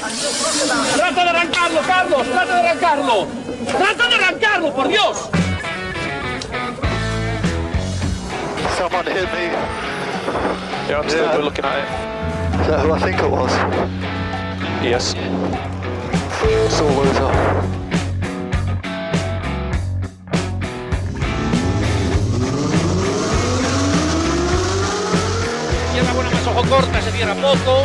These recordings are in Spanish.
¡Trata de arrancarlo, Carlos! ¡Trata de arrancarlo! ¡Trata de arrancarlo, por Dios! Someone hit me. Yeah, I'm still Yeah. looking at it. Is that who I think it was? Yes. Sore loser. Izquierda buena más ojo corta, se cierra poco.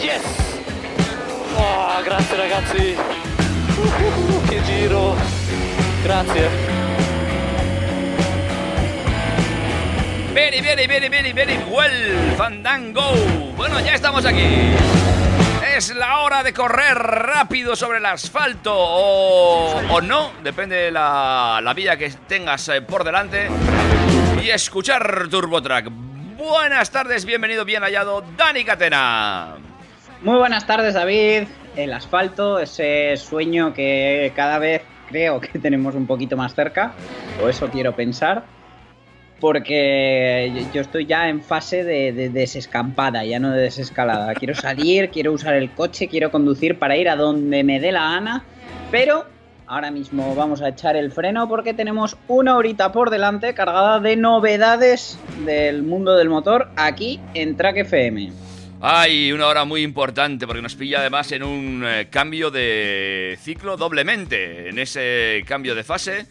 Yes! Oh, grazie ragazzi. Uh, che giro. Grazie. Very, very, very, very, very well, Fandango. Bueno, ya estamos aquí. Es la hora de correr rápido sobre el asfalto o, o no, depende de la, la vía que tengas eh, por delante. Y escuchar TurboTrack. Buenas tardes, bienvenido, bien hallado, Dani Catena. Muy buenas tardes, David. El asfalto, ese sueño que cada vez creo que tenemos un poquito más cerca, o eso quiero pensar, porque yo- estoy ya en fase de, de desescampada, ya no de desescalada. Quiero salir, quiero usar el coche, quiero conducir para ir a donde me dé la gana, pero ahora mismo vamos a echar el freno porque tenemos una horita por delante cargada de novedades del mundo del motor aquí en Track FM. Hay una hora muy importante porque nos pilla además en un eh, cambio de ciclo doblemente, en ese cambio de fase,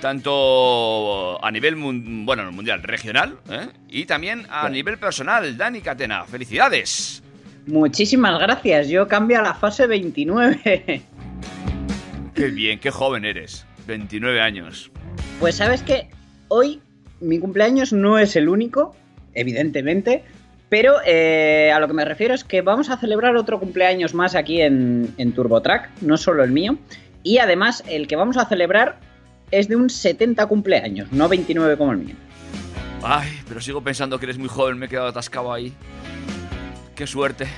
tanto a nivel bueno, mundial, regional, ¿eh? y también a nivel personal. Dani Catena, felicidades. Muchísimas gracias, yo cambio a la fase 29. Qué bien, qué joven eres. 29 años. Pues sabes que hoy mi cumpleaños no es el único, evidentemente, pero eh, a lo que me refiero es que vamos a celebrar otro cumpleaños más aquí en, en TurboTrack, no solo el mío, y además el que vamos a celebrar es de un 70 cumpleaños, no 29 como el mío. Ay, pero sigo pensando que eres muy joven, me he quedado atascado ahí. Qué suerte.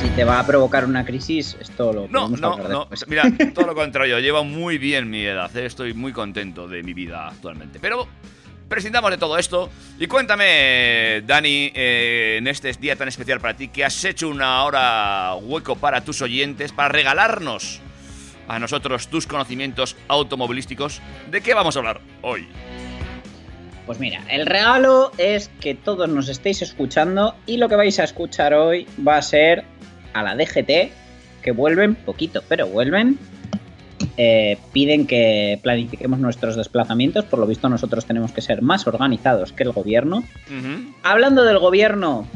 Si te va a provocar una crisis, esto lo No, no, no. Mira, todo lo contrario. Llevo muy bien mi edad. ¿eh? Estoy muy contento de mi vida actualmente. Pero prescindamos de todo esto. Y cuéntame, Dani, eh, en este día tan especial para ti, que has hecho una hora hueco para tus oyentes, para regalarnos a nosotros tus conocimientos automovilísticos. ¿De qué vamos a hablar hoy? Pues mira, el regalo es que todos nos estéis escuchando y lo que vais a escuchar hoy va a ser a la DGT, que vuelven, poquito, pero vuelven. Eh, piden que planifiquemos nuestros desplazamientos, por lo visto nosotros tenemos que ser más organizados que el gobierno. Hablando del gobierno,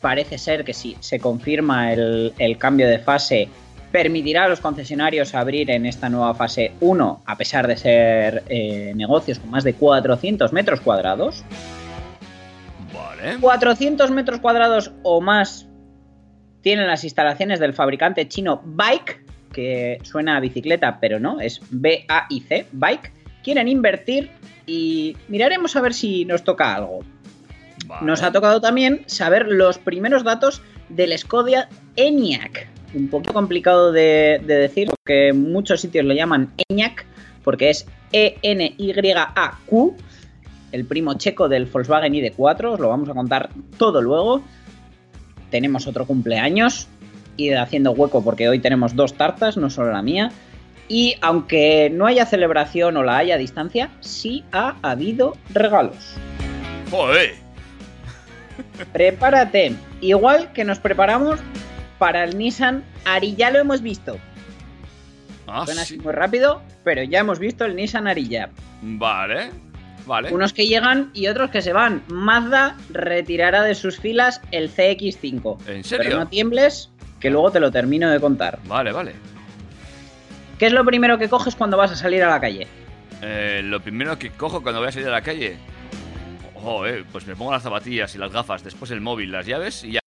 parece ser que si se confirma el, el cambio de fase, permitirá a los concesionarios abrir en esta nueva fase 1, a pesar de ser eh, negocios con más de 400 metros cuadrados. Vale. 400 metros cuadrados o más tienen las instalaciones del fabricante chino Bike, que suena a bicicleta, pero no, es B-A-I-C, Bike. Quieren invertir y miraremos a ver si nos toca algo. vale. Nos ha tocado también saber los primeros datos del Skoda ENIAC. Un poco complicado de, de decir, porque en muchos sitios lo llaman ENIAC, porque es E-N-Y-A-Q, el primo checo del Volkswagen ID4. Os lo vamos a contar todo luego. Tenemos otro cumpleaños, y haciendo hueco porque hoy tenemos dos tartas, no solo la mía. Y aunque no haya celebración o la haya a distancia, sí ha habido regalos. Joder. Prepárate. Igual que nos preparamos para el Nissan Ari. Ya lo hemos visto. Ah, Suena sí. así muy rápido, pero ya hemos visto el Nissan Arilla. Vale. Vale. Unos que llegan y otros que se van. Mazda retirará de sus filas el CX5. ¿En serio? Pero no tiembles, que luego te lo termino de contar. Vale, vale. ¿Qué es lo primero que coges cuando vas a salir a la calle? Eh, lo primero que cojo cuando voy a salir a la calle. Oh, eh, pues me pongo las zapatillas y las gafas, después el móvil, las llaves y ya.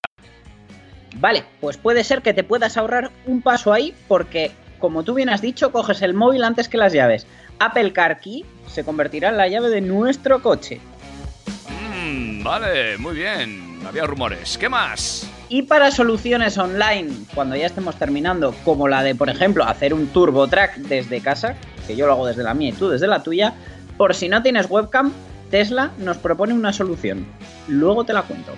Vale, pues puede ser que te puedas ahorrar un paso ahí porque, como tú bien has dicho, coges el móvil antes que las llaves. Apple Car Key se convertirá en la llave de nuestro coche. Mm, vale, muy bien. Había rumores. ¿Qué más? Y para soluciones online, cuando ya estemos terminando, como la de, por ejemplo, hacer un turbo track desde casa, que yo lo hago desde la mía y tú desde la tuya, por si no tienes webcam, Tesla nos propone una solución. Luego te la cuento.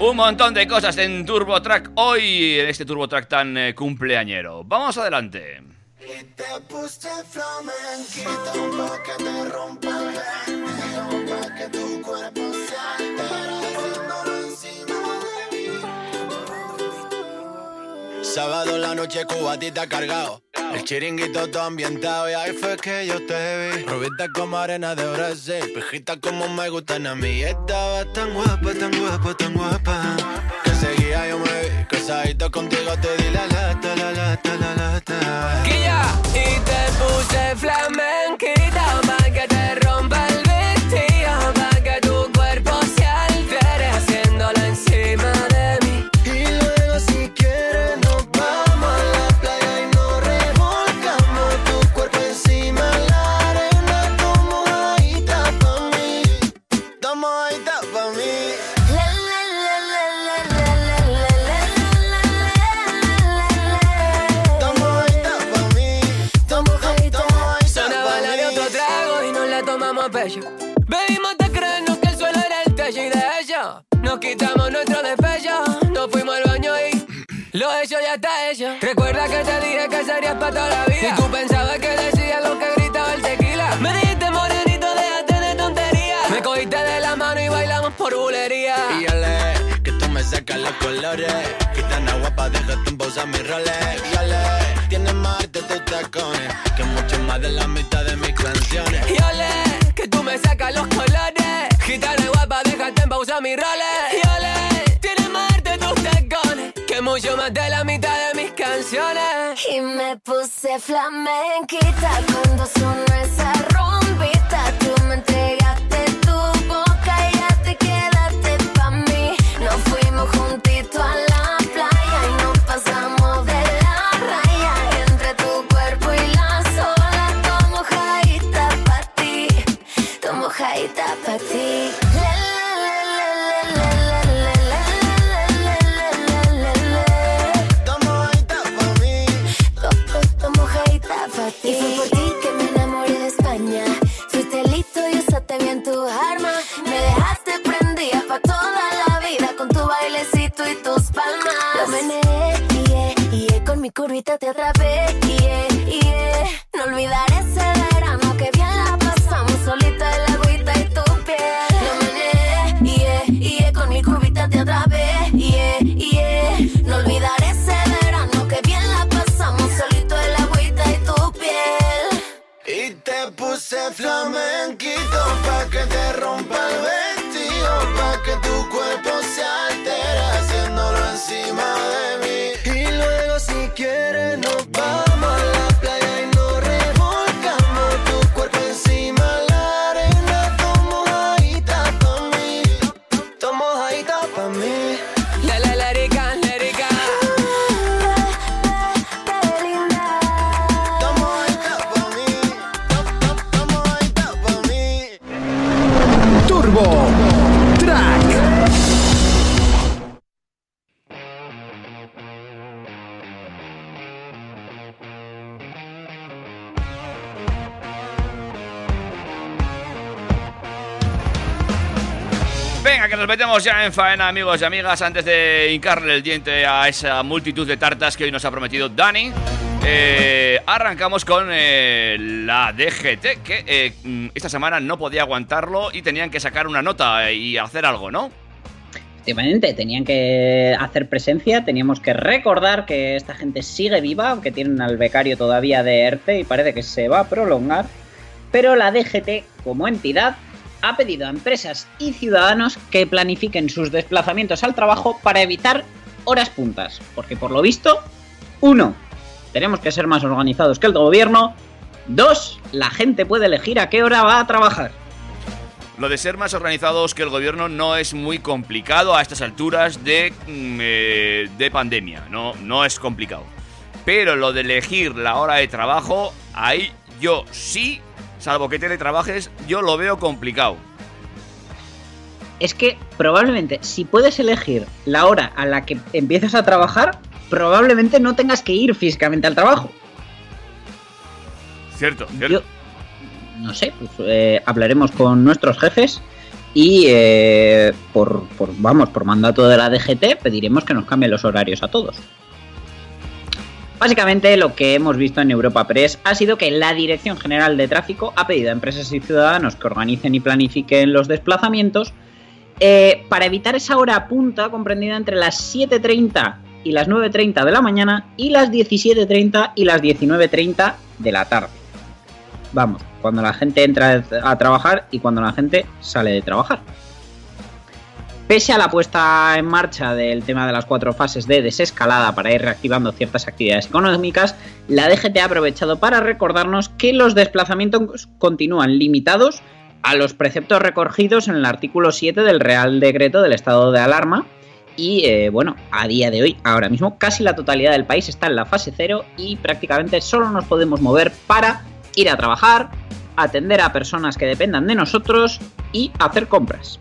Un montón de cosas en Turbo Track hoy, en este Turbo Track tan eh, cumpleañero. Vamos adelante. Y te puse flamenquito pa' que te rompa el vestido, pa' que tu cuerpo se altere haciéndolo encima de mí. Sábado la noche cubatita cargado. El chiringuito todo ambientado y ahí fue que yo te vi. Rubita como arena de Brasil, pijita como me gustan a mí. Estaba tan guapa, tan guapa, tan guapa. Que seguía yo me vi, casadito contigo te di la lata, la lata, la lata. Guilla, y te puse flamenquita pa' que te Recuerda que te dije que serías para toda la vida. Y tú pensabas que decía lo que gritaba el tequila. Me dijiste morenito, déjate de tonterías. Me cogiste de la mano y bailamos por bulería. Y ole, que tú me sacas los colores. Gitana guapa, déjate en pausa mis roles. Y ole, tienes más arte tus tacones. Que mucho más de la mitad de mis canciones. Y ole, que tú me sacas los colores. Gitana guapa, déjate en pausa mis roles. Y ole, tienes más arte tus tacones. Que mucho más de la mitad de mis canciones. Y me puse flamenquita cuando sonó metemos ya en faena, amigos y amigas, antes de hincarle el diente a esa multitud de tartas que hoy nos ha prometido Dani. Eh, arrancamos con eh, la DGT, que eh, mm, esta semana no podía aguantarlo y tenían que sacar una nota y hacer algo, ¿no? Efectivamente, tenían que hacer presencia, teníamos que recordar que esta gente sigue viva, aunque tienen al becario todavía de ERTE y parece que se va a prolongar. Pero la DGT, como entidad, ha pedido a empresas y ciudadanos que planifiquen sus desplazamientos al trabajo para evitar horas puntas. Porque por lo visto, uno, tenemos que ser más organizados que el gobierno. Dos, la gente puede elegir a qué hora va a trabajar. Lo de ser más organizados que el gobierno no es muy complicado a estas alturas de, mm, eh, de pandemia. No, no es complicado. Pero lo de elegir la hora de trabajo, ahí yo sí, salvo que teletrabajes, yo lo veo complicado. Es que probablemente si puedes elegir la hora a la que empiezas a trabajar, probablemente no tengas que ir físicamente al trabajo. Cierto, cierto. Yo, no sé, pues eh, hablaremos con nuestros jefes y eh, por, por, vamos, por mandato de la DGT pediremos que nos cambien los horarios a todos. Básicamente lo que hemos visto en Europa Press ha sido que la Dirección General de Tráfico ha pedido a empresas y ciudadanos que organicen y planifiquen los desplazamientos eh, para evitar esa hora punta comprendida entre las 7.30 y las 9.30 de la mañana y las 17.30 y las 19.30 de la tarde. Vamos, cuando la gente entra a trabajar y cuando la gente sale de trabajar. Pese a la puesta en marcha del tema de las cuatro fases de desescalada para ir reactivando ciertas actividades económicas, la DGT ha aprovechado para recordarnos que los desplazamientos continúan limitados a los preceptos recogidos en el artículo 7 del Real Decreto del Estado de Alarma. Y eh, bueno, a día de hoy, ahora mismo, casi la totalidad del país está en la fase 0 y prácticamente solo nos podemos mover para ir a trabajar, atender a personas que dependan de nosotros y hacer compras.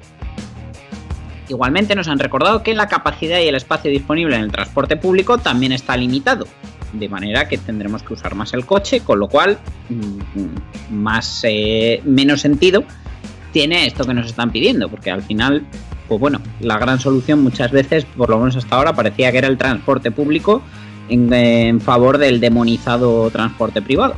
Igualmente nos han recordado que la capacidad y el espacio disponible en el transporte público también está limitado, de manera que tendremos que usar más el coche, con lo cual mm, más eh, menos sentido tiene esto que nos están pidiendo, porque al final, pues bueno, la gran solución muchas veces, por lo menos hasta ahora, parecía que era el transporte público en, favor del demonizado transporte privado.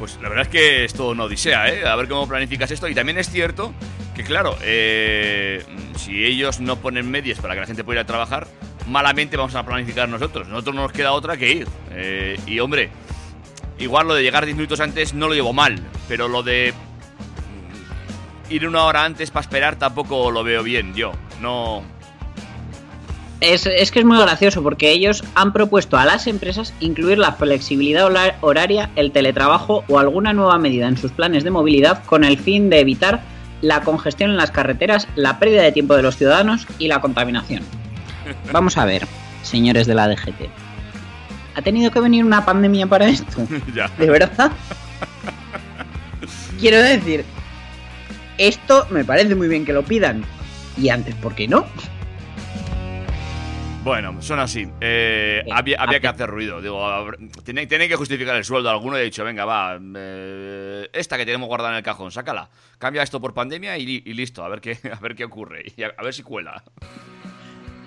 Pues la verdad es que es todo una odisea, ¿eh? A ver cómo planificas esto. Y también es cierto que, claro, eh, si ellos no ponen medios para que la gente pueda ir a trabajar, malamente vamos a planificar nosotros. Nosotros no nos queda otra que ir. Eh, y hombre, igual lo de llegar 10 minutos antes no lo llevo mal, pero lo de ir una hora antes para esperar tampoco lo veo bien yo. No, es, es, que es muy gracioso porque ellos han propuesto a las empresas incluir la flexibilidad horaria, el teletrabajo o alguna nueva medida en sus planes de movilidad con el fin de evitar la congestión en las carreteras, la pérdida de tiempo de los ciudadanos y la contaminación. Vamos a ver, señores de la DGT. ¿Ha tenido que venir una pandemia para esto? ya. ¿De verdad? Quiero decir, esto me parece muy bien que lo pidan. Y antes, ¿por qué no? Bueno, son así. Eh, había, había, que hacer ruido. Digo, tiene, tiene, que justificar el sueldo. Alguno he dicho, venga, va, eh, esta que tenemos guardada en el cajón, sácala. Cambia esto por pandemia y, y listo, a ver qué, a ver qué ocurre. Y a, a, ver si cuela.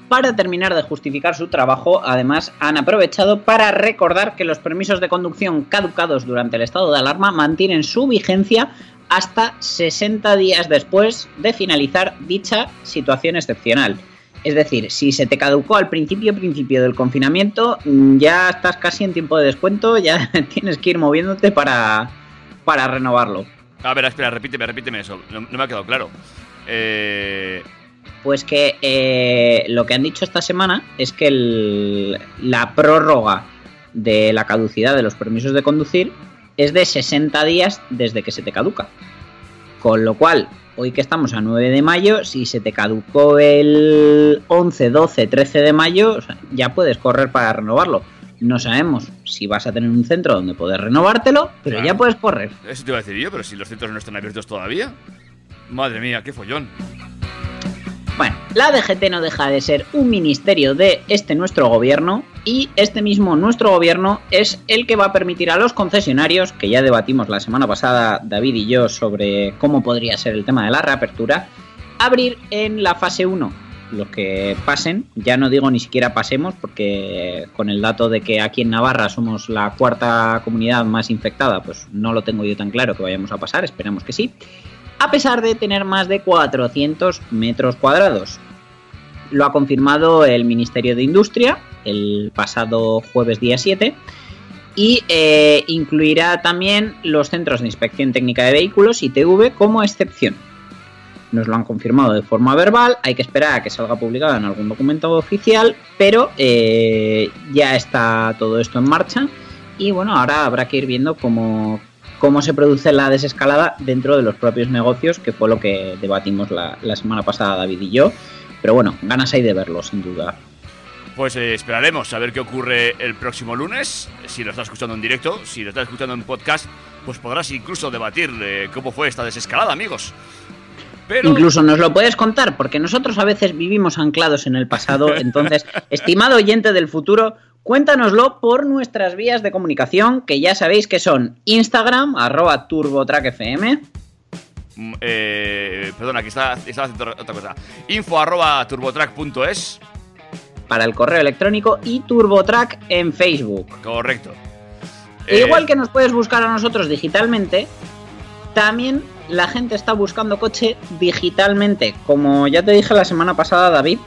Para terminar de justificar su trabajo, además han aprovechado para recordar que los permisos de conducción caducados durante el estado de alarma mantienen su vigencia hasta 60 días después de finalizar dicha situación excepcional. Es decir, si se te caducó al principio, principio del confinamiento, ya estás casi en tiempo de descuento, ya tienes que ir moviéndote para, para renovarlo. A ver, espera, repíteme, repíteme eso. No, no me ha quedado claro. Eh... Pues que eh, lo que han dicho esta semana es que el, la prórroga de la caducidad de los permisos de conducir es de 60 días desde que se te caduca. Con lo cual, hoy que estamos a 9 de mayo, si se te caducó el 11, 12, 13 de mayo, ya puedes correr para renovarlo. No sabemos si vas a tener un centro donde poder renovártelo, pero claro. ya puedes correr. Eso te iba a decir yo, pero si los centros no están abiertos todavía. Madre mía, qué follón. Bueno, la DGT no deja de ser un ministerio de este nuestro gobierno y este mismo nuestro gobierno es el que va a permitir a los concesionarios, que ya debatimos la semana pasada David y yo sobre cómo podría ser el tema de la reapertura, abrir en la fase 1 los que pasen, ya no digo ni siquiera pasemos porque con el dato de que aquí en Navarra somos la cuarta comunidad más infectada, pues no lo tengo yo tan claro que vayamos a pasar, esperamos que sí a pesar de tener más de 400 metros cuadrados. Lo ha confirmado el Ministerio de Industria el pasado jueves día 7 y eh, incluirá también los centros de inspección técnica de vehículos ITV como excepción. Nos lo han confirmado de forma verbal, hay que esperar a que salga publicado en algún documento oficial, pero eh, ya está todo esto en marcha y bueno, ahora habrá que ir viendo cómo, cómo se produce la desescalada dentro de los propios negocios, que fue lo que debatimos la, la semana pasada David y yo. Pero bueno, ganas hay de verlo, sin duda. Pues eh, esperaremos a ver qué ocurre el próximo lunes. Si lo estás escuchando en directo, si lo estás escuchando en podcast, pues podrás incluso debatir eh, cómo fue esta desescalada, amigos. Pero Incluso nos lo puedes contar, porque nosotros a veces vivimos anclados en el pasado. Entonces, estimado oyente del futuro, cuéntanoslo por nuestras vías de comunicación, que ya sabéis que son Instagram, arroba turbotrackfm, mm, eh, perdona, que estaba, estaba haciendo otra cosa. Info arroba turbotrack.es. para el correo electrónico y turbotrack en Facebook. Correcto. E Eh, igual que nos puedes buscar a nosotros digitalmente, también la gente está buscando coche digitalmente. Como ya te dije la semana pasada, David,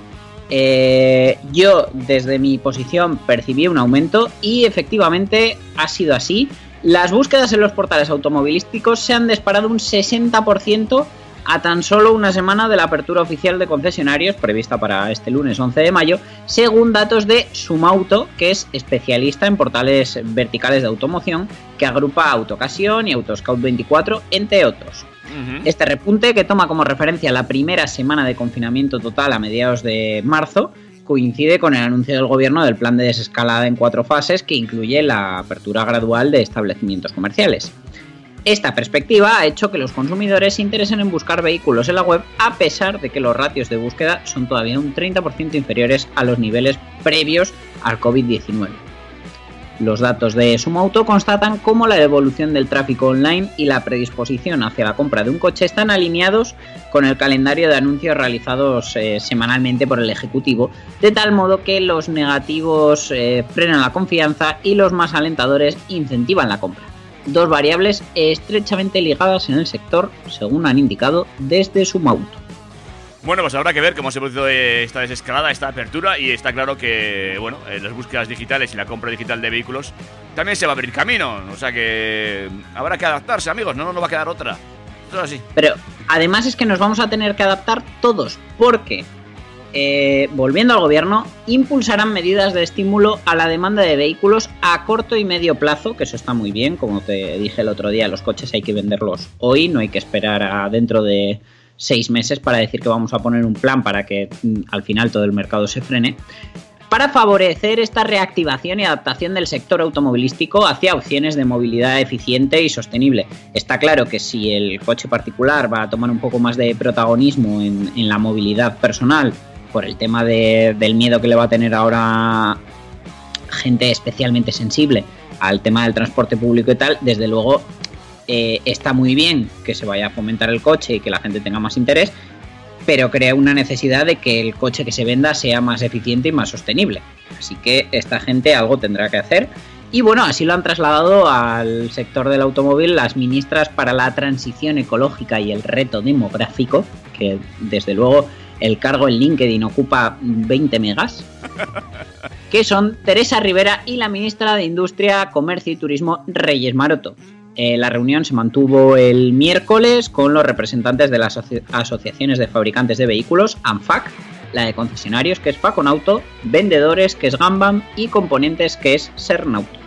eh, yo desde mi posición percibí un aumento y efectivamente ha sido así. Las búsquedas en los portales automovilísticos se han disparado un 60% a tan solo una semana de la apertura oficial de concesionarios prevista para este lunes 11 de mayo, según datos de Sumauto, que es especialista en portales verticales de automoción, que agrupa Autocasión y Autoscout 24, entre otros. Este repunte, que toma como referencia la primera semana de confinamiento total a mediados de marzo, coincide con el anuncio del gobierno del plan de desescalada en cuatro fases que incluye la apertura gradual de establecimientos comerciales. Esta perspectiva ha hecho que los consumidores se interesen en buscar vehículos en la web a pesar de que los ratios de búsqueda son todavía un 30% inferiores a los niveles previos al COVID-19. Los datos de Sumauto constatan cómo la evolución del tráfico online y la predisposición hacia la compra de un coche están alineados con el calendario de anuncios realizados eh, semanalmente por el Ejecutivo, de tal modo que los negativos eh, frenan la confianza y los más alentadores incentivan la compra. Dos variables estrechamente ligadas en el sector, según han indicado desde Sumauto. Bueno, pues habrá que ver cómo se produce esta desescalada, esta apertura y está claro que, bueno, en las búsquedas digitales y la compra digital de vehículos también se va a abrir camino. O sea que habrá que adaptarse, amigos, no nos va a quedar otra. Así. Pero además es que nos vamos a tener que adaptar todos, porque, eh, volviendo al gobierno, impulsarán medidas de estímulo a la demanda de vehículos a corto y medio plazo, que eso está muy bien, como te dije el otro día, los coches hay que venderlos hoy, no hay que esperar a dentro de seis meses para decir que vamos a poner un plan para que mm, al final todo el mercado se frene para favorecer esta reactivación y adaptación del sector automovilístico hacia opciones de movilidad eficiente y sostenible. Está claro que si el coche particular va a tomar un poco más de protagonismo en, en la movilidad personal por el tema de- del miedo que le va a tener ahora gente especialmente sensible al tema del transporte público y tal, desde luego eh, está muy bien que se vaya a fomentar el coche y que la gente tenga más interés, pero crea una necesidad de que el coche que se venda sea más eficiente y más sostenible. Así que esta gente algo tendrá que hacer. Y bueno, así lo han trasladado al sector del automóvil las ministras para la transición ecológica y el reto demográfico, que desde luego el cargo en LinkedIn ocupa 20 megas, que son Teresa Rivera y la ministra de Industria, Comercio y Turismo, Reyes Maroto. Eh, la reunión se mantuvo el miércoles con los representantes de las asoci- asociaciones de fabricantes de vehículos, ANFAC, la de concesionarios, que es Faconauto, vendedores, que es Gambam, y componentes, que es Sernauto.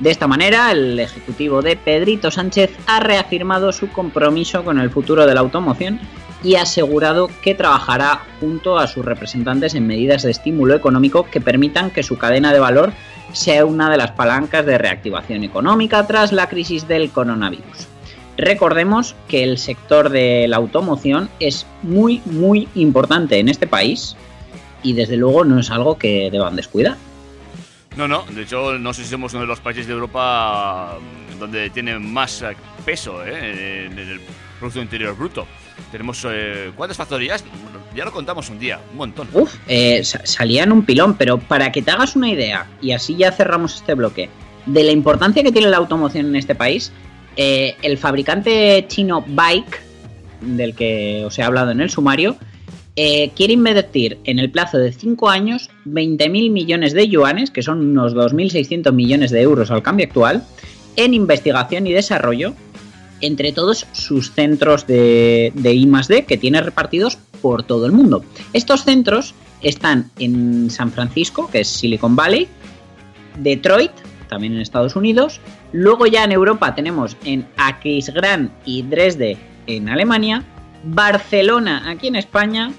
De esta manera, el ejecutivo de Pedrito Sánchez ha reafirmado su compromiso con el futuro de la automoción y asegurado que trabajará junto a sus representantes en medidas de estímulo económico que permitan que su cadena de valor sea una de las palancas de reactivación económica tras la crisis del coronavirus. Recordemos que el sector de la automoción es muy, muy importante en este país y desde luego no es algo que deban descuidar. No, no, de hecho, no sé si somos uno de los países de Europa mm, donde tiene más eh, peso eh, en el Producto Interior Bruto. Tenemos, eh, ¿cuántas factorías? Ya lo contamos un día, un montón. Uf, eh, sa- salían un pilón, pero para que te hagas una idea, y así ya cerramos este bloque, de la importancia que tiene la automoción en este país, eh, el fabricante chino Bike, del que os he hablado en el sumario, eh, quiere invertir en el plazo de 5 años 20.000 millones de yuanes, que son unos 2.600 millones de euros al cambio actual, en investigación y desarrollo entre todos sus centros de, de I +D que tiene repartidos por todo el mundo. Estos centros están en San Francisco, que es Silicon Valley, Detroit, también en Estados Unidos, Luego ya en Europa tenemos en Aquisgrán y Dresde en Alemania, Barcelona aquí en España,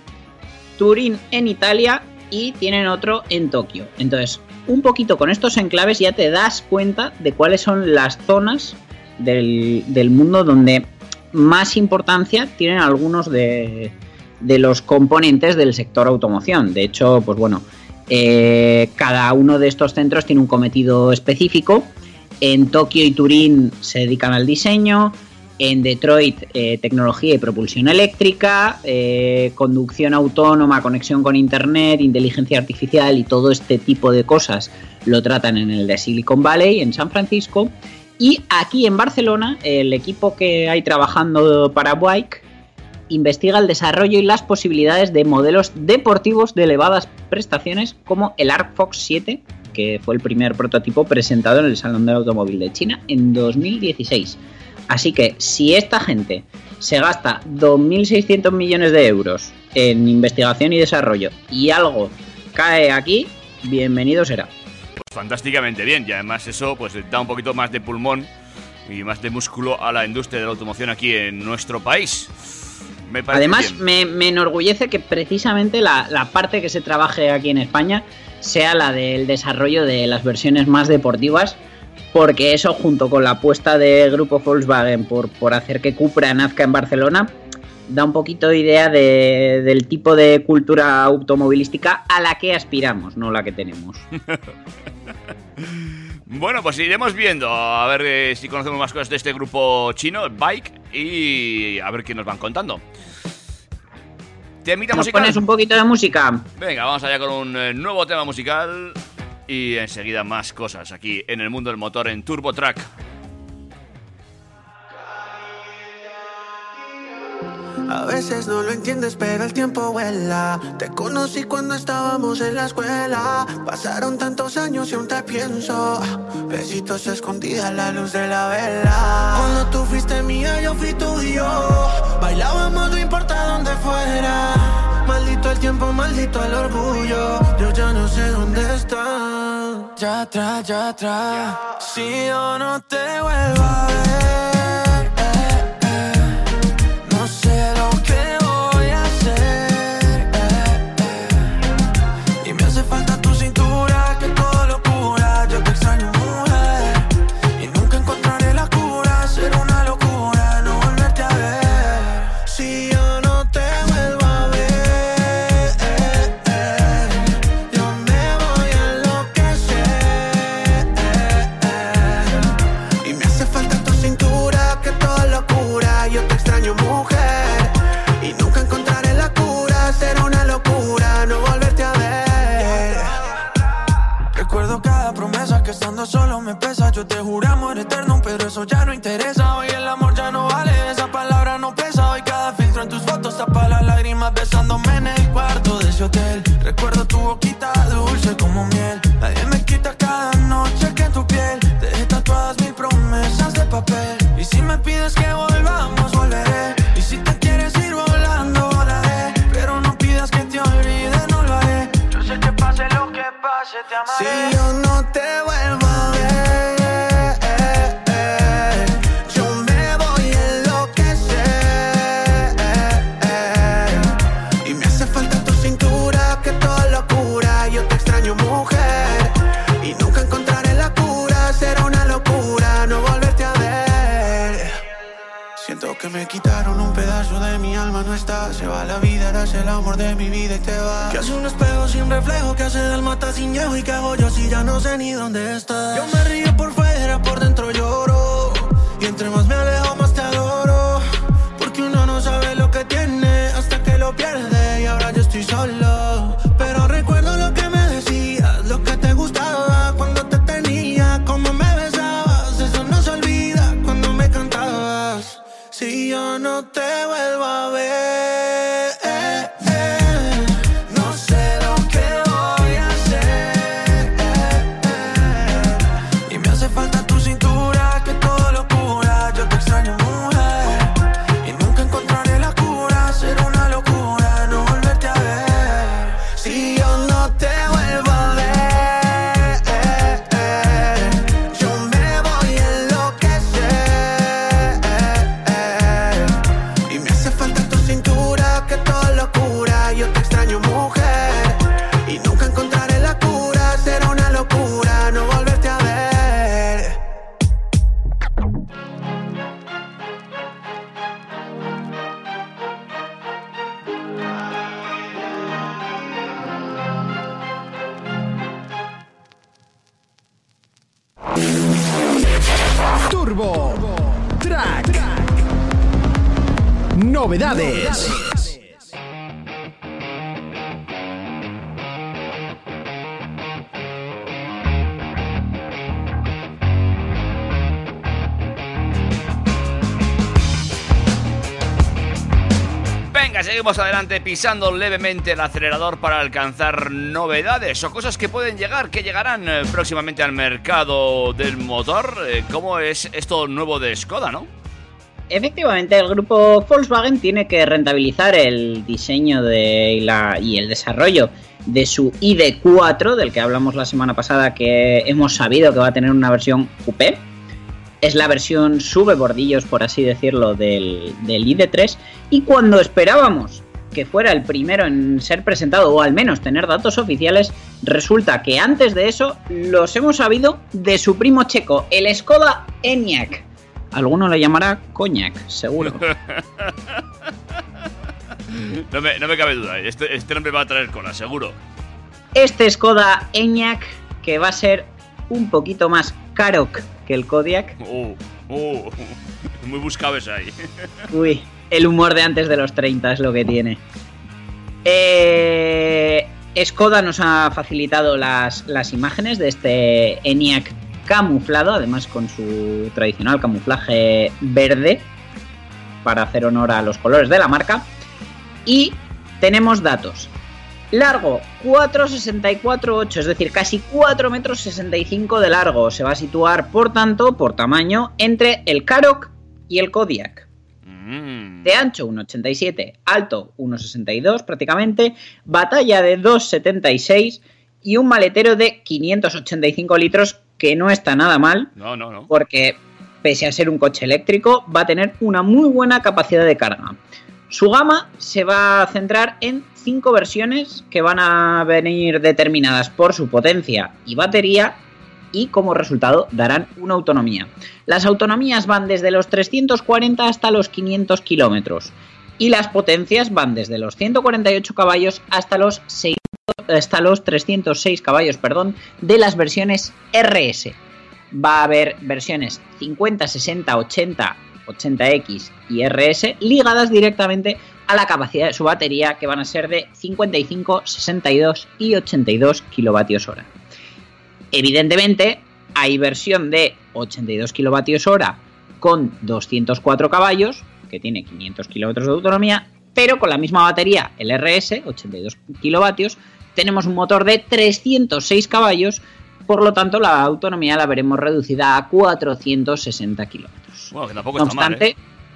Turín en Italia y tienen otro en Tokio. Entonces, un poquito con estos enclaves ya te das cuenta de cuáles son las zonas del, mundo donde más importancia tienen algunos de, de los componentes del sector automoción. De hecho, pues bueno, eh, cada uno de estos centros tiene un cometido específico. En Tokio y Turín se dedican al diseño, en Detroit eh, tecnología y propulsión eléctrica, eh, conducción autónoma, conexión con Internet, inteligencia artificial y todo este tipo de cosas lo tratan en el de Silicon Valley, en San Francisco. Y aquí en Barcelona, el equipo que hay trabajando para Bike investiga el desarrollo y las posibilidades de modelos deportivos de elevadas prestaciones como el Arc Fox 7, que fue el primer prototipo presentado en el Salón del Automóvil de China en 2016. Así que si esta gente se gasta 2.600 millones de euros en investigación y desarrollo y algo cae aquí, bienvenido será. Fantásticamente bien y además eso pues da un poquito más de pulmón y más de músculo a la industria de la automoción aquí en nuestro país. Me Además, me, me enorgullece que precisamente la, la parte que se trabaje aquí en España sea la del desarrollo de las versiones más deportivas, porque eso junto con la apuesta de grupo Volkswagen por, por hacer que Cupra nazca en Barcelona, da un poquito de idea de- del tipo de cultura automovilística a la que aspiramos, no la que tenemos. Bueno, pues iremos viendo a ver eh, si conocemos más cosas de este grupo chino, Bike, y a ver qué nos van contando. Temita ¿Nos musical. pones un poquito de música? Venga, vamos allá con un eh, nuevo tema musical y enseguida más cosas aquí en el mundo del motor en Turbo Track. A veces no lo entiendes, pero el tiempo vuela. Te conocí cuando estábamos en la escuela. Pasaron tantos años y aún te pienso. Besitos escondidas a la luz de la vela. Cuando tú fuiste mía, yo fui tuyo. Bailábamos, no importa dónde fuera. Maldito el tiempo, maldito el orgullo. Yo ya no sé dónde está. Ya atrás, ya atrás. Si yo no te vuelvo a ver. Que hace del mata sin y que hago yo si ya no sé ni dónde estás. Yo me río por fuera, por dentro lloro. Y entre más me alejo, más te adoro. Porque uno no sabe lo que tiene hasta que lo pierde. Y ahora yo estoy solo. Pisando levemente el acelerador para alcanzar novedades o cosas que pueden llegar, que llegarán eh, próximamente al mercado del motor. Eh, ¿Cómo es esto nuevo de Skoda, no? Efectivamente, el grupo Volkswagen tiene que rentabilizar el diseño y el desarrollo de su ID4, del que hablamos la semana pasada, que hemos sabido que va a tener una versión coupé. Es la versión sube bordillos, por así decirlo, del, del ID3. Y cuando esperábamos que fuera el primero en ser presentado, o al menos tener datos oficiales, resulta que antes de eso los hemos sabido de su primo checo, el Skoda Enyaq. Alguno le llamará coñac, seguro. No me, no me cabe duda, este, este nombre va a traer cola, seguro. Este Skoda Enyaq que va a ser un poquito más caro que el Kodiak. Uh, uh, muy buscado ese ahí. Uy, el humor de antes de los 30 es lo que tiene. Eh, Skoda nos ha facilitado las, las imágenes de este ENIAC camuflado, además con su tradicional camuflaje verde, para hacer honor a los colores de la marca. Y tenemos datos. Largo 4,64,8, es decir, casi 4 metros 65 de largo. Se va a situar, por tanto, por tamaño, entre el Karoq y el Kodiak. Mm. De ancho 1,87, alto 1,62 prácticamente, batalla de 2,76 y un maletero de 585 litros que no está nada mal No, no, no. porque pese a ser un coche eléctrico va a tener una muy buena capacidad de carga. Su gama se va a centrar en cinco versiones que van a venir determinadas por su potencia y batería y como resultado darán una autonomía. Las autonomías van desde los 340 hasta los 500 kilómetros y las potencias van desde los 148 caballos hasta los 600 hasta los 306 caballos, perdón, de las versiones RS. Va a haber versiones 50, 60, 80, 80X y RS ligadas directamente a la capacidad de su batería que van a ser de 55, 62 y 82 kilovatios hora. Evidentemente, hay versión de 82 kilovatios hora con 204 caballos, que tiene 500 kilómetros de autonomía, pero con la misma batería, el RS, 82 kilovatios, tenemos un motor de 306 caballos, por lo tanto la autonomía la veremos reducida a 460 kilómetros. Bueno, que tampoco No está mal, obstante, ¿eh?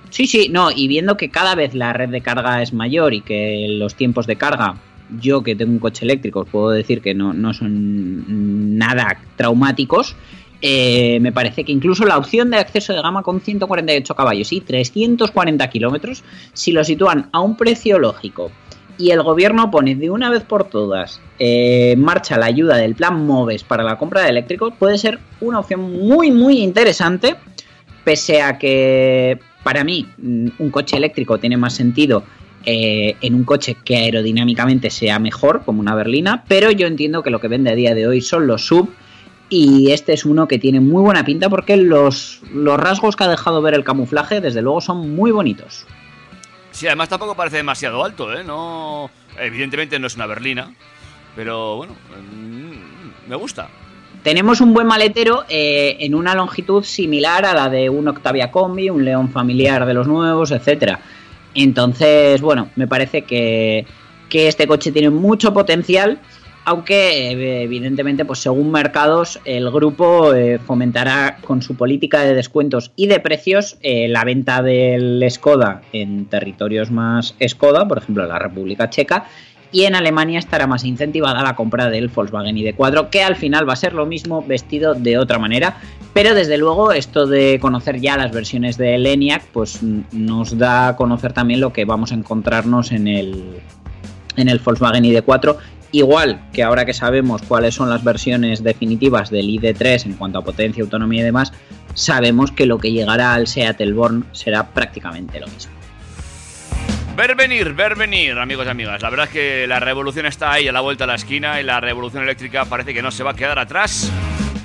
sí, sí, no, y viendo que cada vez la red de carga es mayor y que los tiempos de carga, yo que tengo un coche eléctrico, os puedo decir que no, no son nada traumáticos, eh, me parece que incluso la opción de acceso de gama con 148 caballos y 340 kilómetros, si lo sitúan a un precio lógico y el gobierno pone de una vez por todas eh, en marcha la ayuda del plan MOVES para la compra de eléctricos, puede ser una opción muy, muy interesante, pese a que para mí mm, un coche eléctrico tiene más sentido eh, en un coche que aerodinámicamente sea mejor, como una berlina, pero yo entiendo que lo que vende a día de hoy son los sub. Y este es uno que tiene muy buena pinta porque los, los rasgos que ha dejado ver el camuflaje, desde luego, son muy bonitos. Sí, además tampoco parece demasiado alto, ¿eh? No, evidentemente no es una berlina, pero bueno, mm, me gusta. Tenemos un buen maletero eh, en una longitud similar a la de un Octavia Combi, un León familiar de los nuevos, etcétera. Entonces, bueno, me parece que, que este coche tiene mucho potencial, aunque eh, evidentemente, pues según mercados, el grupo eh, fomentará con su política de descuentos y de precios eh, la venta del Skoda en territorios más Skoda, por ejemplo, la República Checa, y en Alemania estará más incentivada la compra del Volkswagen ID4, que al final va a ser lo mismo vestido de otra manera, pero desde luego esto de conocer ya las versiones de ENIAC, pues nos da a conocer también lo que vamos a encontrarnos en el, en el Volkswagen ID4, igual que ahora que sabemos cuáles son las versiones definitivas del ID3 en cuanto a potencia, autonomía y demás, sabemos que lo que llegará al Seat Elborn será prácticamente lo mismo. Ver venir, ver venir, amigos y amigas. La verdad es que la revolución está ahí a la vuelta de la esquina y la revolución eléctrica parece que no se va a quedar atrás.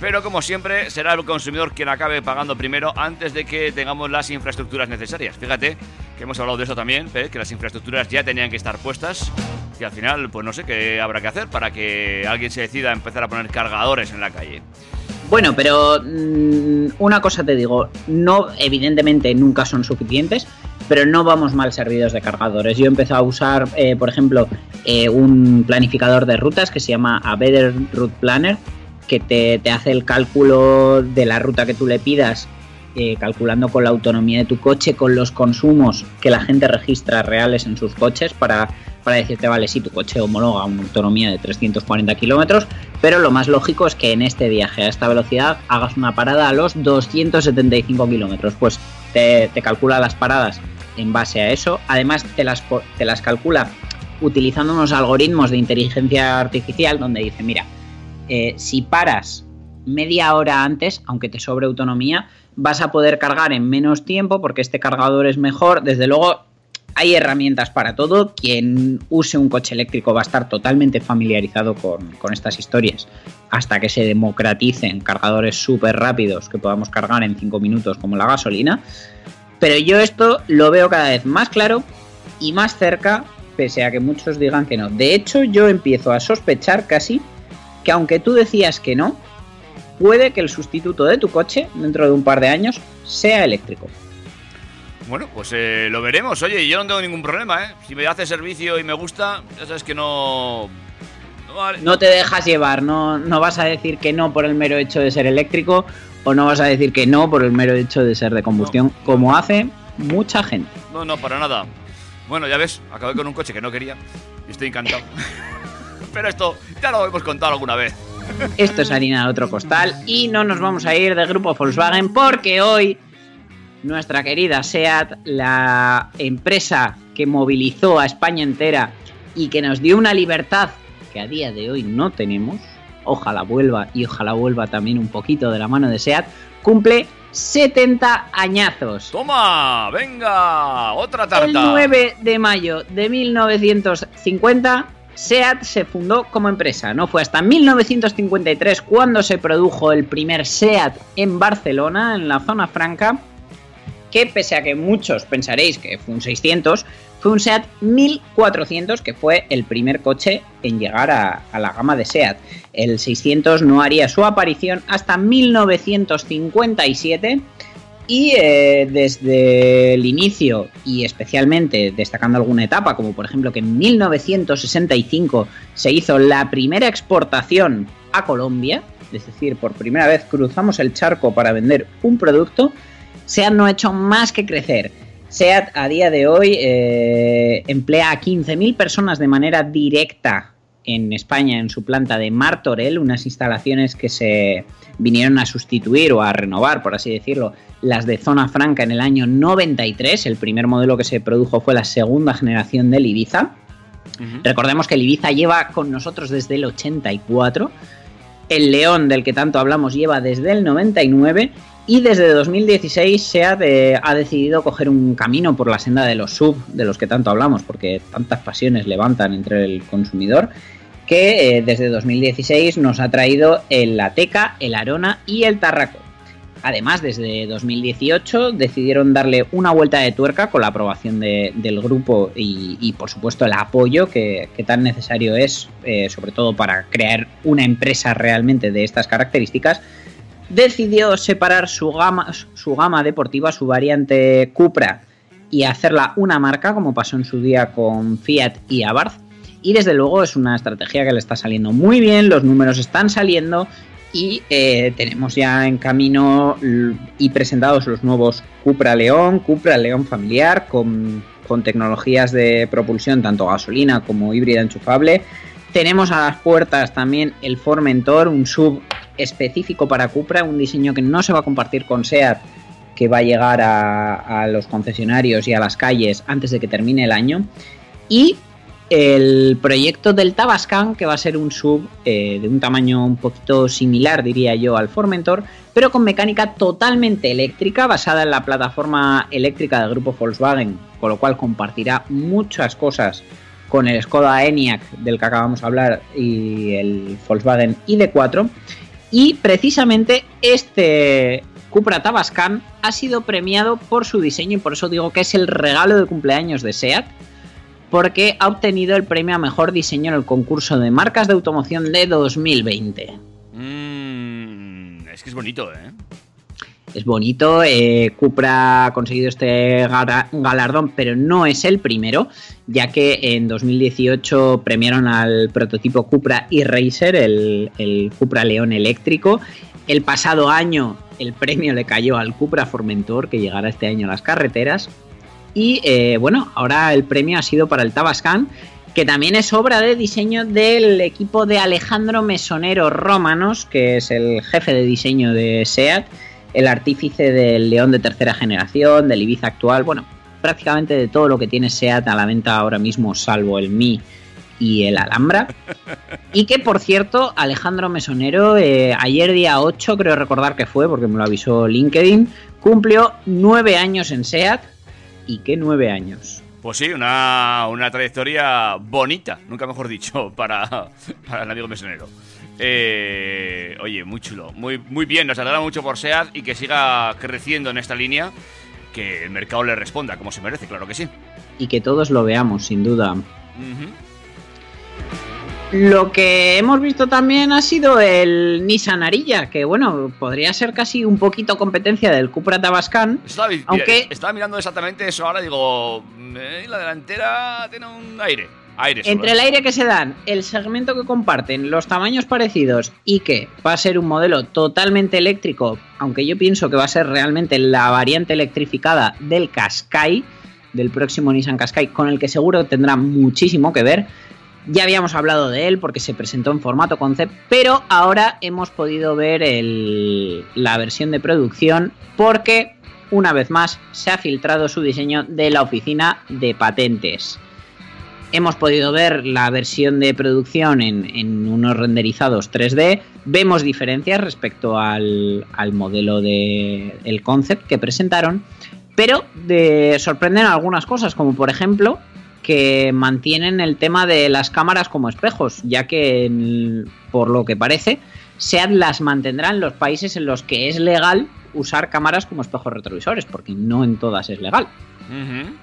Pero como siempre, será el consumidor quien acabe pagando primero antes de que tengamos las infraestructuras necesarias. Fíjate que hemos hablado de eso también, que las infraestructuras ya tenían que estar puestas y al final, pues no sé qué habrá que hacer para que alguien se decida a empezar a poner cargadores en la calle. Bueno, pero mm, una cosa te digo, no, evidentemente nunca son suficientes, pero no vamos mal servidos de cargadores. Yo he empezado a usar, eh, por ejemplo, eh, un planificador de rutas que se llama A Route Planner, te, hace el cálculo de la ruta que tú le pidas, eh, calculando con la autonomía de tu coche, con los consumos que la gente registra reales en sus coches para, para decirte, vale, sí, tu coche homologa una autonomía de 340 kilómetros, pero lo más lógico es que en este viaje a esta velocidad hagas una parada a los 275 kilómetros. Pues te, te calcula las paradas en base a eso. Además, te las, te las calcula utilizando unos algoritmos de inteligencia artificial donde dice, mira, eh, si paras media hora antes, aunque te sobre autonomía, vas a poder cargar en menos tiempo porque este cargador es mejor. Desde luego, hay herramientas para todo. Quien use un coche eléctrico va a estar totalmente familiarizado con, con estas historias hasta que se democraticen cargadores súper rápidos que podamos cargar en 5 minutos como la gasolina. Pero yo esto lo veo cada vez más claro y más cerca, pese a que muchos digan que no. De hecho, yo empiezo a sospechar casi que aunque tú decías que no, puede que el sustituto de tu coche dentro de un par de años sea eléctrico. Bueno, pues eh, lo veremos. Oye, yo no tengo ningún problema, ¿eh? Si me hace servicio y me gusta, ya sabes que no... no vale. No te dejas llevar, no, no vas a decir que no por el mero hecho de ser eléctrico o no vas a decir que no por el mero hecho de ser de combustión, como hace mucha gente. No, no, para nada. Bueno, ya ves, acabé con un coche que no quería y estoy encantado. Pero esto ya lo hemos contado alguna vez. Esto es harina de otro costal y no nos vamos a ir del grupo Volkswagen porque hoy nuestra querida SEAT, la empresa que movilizó a España entera y que nos dio una libertad que a día de hoy no tenemos, ojalá vuelva y ojalá vuelva también un poquito de la mano de SEAT, cumple 70 añazos. ¡Toma! ¡Venga! ¡Otra El tarta! 9 de mayo de 1950, SEAT se fundó como empresa. No fue hasta 1953 cuando se produjo el primer SEAT en Barcelona, en la zona franca, que pese a que muchos pensaréis que fue un 600, fue un SEAT 1400, que fue el primer coche en llegar a, la gama de SEAT. El 600 no haría su aparición hasta 1957 y eh, desde el inicio, y especialmente destacando alguna etapa, como por ejemplo que en 1965 se hizo la primera exportación a Colombia, es decir, por primera vez cruzamos el charco para vender un producto, SEAT no ha hecho más que crecer. SEAT a día de hoy eh, emplea a 15.000 personas de manera directa en España en su planta de Martorell, unas instalaciones que se vinieron a sustituir o a renovar, por así decirlo, las de Zona Franca en el año 93. El primer modelo que se produjo fue la segunda generación del Ibiza. Recordemos que el Ibiza lleva con nosotros desde el 84. El León, del que tanto hablamos, lleva desde el 99. Y desde 2016 SEAT eh, ha decidido coger un camino por la senda de los sub, de los que tanto hablamos, porque tantas pasiones levantan entre el consumidor, que eh, desde 2016 nos ha traído el Ateca, el Arona y el Tarraco. Además, desde 2018 decidieron darle una vuelta de tuerca con la aprobación de- del grupo y, por supuesto, el apoyo que, que tan necesario es, eh, sobre todo para crear una empresa realmente de estas características. Decidió separar su gama, su gama deportiva, su variante Cupra, y hacerla una marca, como pasó en su día con Fiat y Abarth. Y desde luego es una estrategia que le está saliendo muy bien, los números están saliendo y eh, tenemos ya en camino y presentados los nuevos Cupra León, Cupra León familiar con, con tecnologías de propulsión tanto gasolina como híbrida enchufable. Tenemos a las puertas también el Formentor, un sub específico para Cupra, un diseño que no se va a compartir con SEAT, que va a llegar a, los concesionarios y a las calles antes de que termine el año. Y el proyecto del Tabascan, que va a ser un sub eh, de un tamaño un poquito similar, diría yo, al Formentor, pero con mecánica totalmente eléctrica, basada en la plataforma eléctrica del grupo Volkswagen, con lo cual compartirá muchas cosas con el Skoda Enyaq del que acabamos de hablar y el Volkswagen ID4. Y precisamente este Cupra Tabascan ha sido premiado por su diseño y por eso digo que es el regalo de cumpleaños de SEAT, porque ha obtenido el premio a mejor diseño en el concurso de marcas de automoción de 2020. Mm, es que es bonito, ¿eh? Es bonito, eh, Cupra ha conseguido este galardón, pero no es el primero, ya que en 2018 premiaron al prototipo Cupra e-Racer, el, el Cupra León eléctrico. El pasado año el premio le cayó al Cupra Formentor, que llegará este año a las carreteras. Y eh, bueno, ahora el premio ha sido para el Tabascan, que también es obra de diseño del equipo de Alejandro Mesonero Romanos, que es el jefe de diseño de SEAT, el artífice del León de tercera generación, del Ibiza actual, bueno, prácticamente de todo lo que tiene SEAT a la venta ahora mismo, salvo el Mi y el Alhambra. Y que, por cierto, Alejandro Mesonero, eh, ayer día 8, creo recordar que fue, porque me lo avisó LinkedIn, cumplió nueve años en SEAT. ¿Y qué nueve años? Pues sí, una, una trayectoria bonita, nunca mejor dicho, para, para el amigo mesonero. Eh, oye, muy chulo, muy, muy bien, nos alegra mucho por SEAT y que siga creciendo en esta línea, que el mercado le responda como se merece, claro que sí. Y que todos lo veamos, sin duda. Lo que hemos visto también ha sido el Nissan Arilla, que bueno, podría ser casi un poquito competencia del Cupra Tabascan. Estaba, Aunque- estaba mirando exactamente eso ahora, digo, eh, la delantera tiene un aire, Entre el aire que se dan, el segmento que comparten, los tamaños parecidos y que va a ser un modelo totalmente eléctrico, aunque yo pienso que va a ser realmente la variante electrificada del Qashqai, del próximo Nissan Qashqai, con el que seguro tendrá muchísimo que ver. Ya habíamos hablado de él porque se presentó en formato concept, pero ahora hemos podido ver la versión de producción porque, una vez más, se ha filtrado su diseño de la oficina de patentes. Hemos podido ver la versión de producción en, unos renderizados 3D. Vemos diferencias respecto al, al modelo de el concept que presentaron. Pero de, sorprenden algunas cosas, como por ejemplo que mantienen el tema de las cámaras como espejos, ya que por lo que parece, SEAT las mantendrá en los países en los que es legal usar cámaras como espejos retrovisores, porque no en todas es legal. Ujú.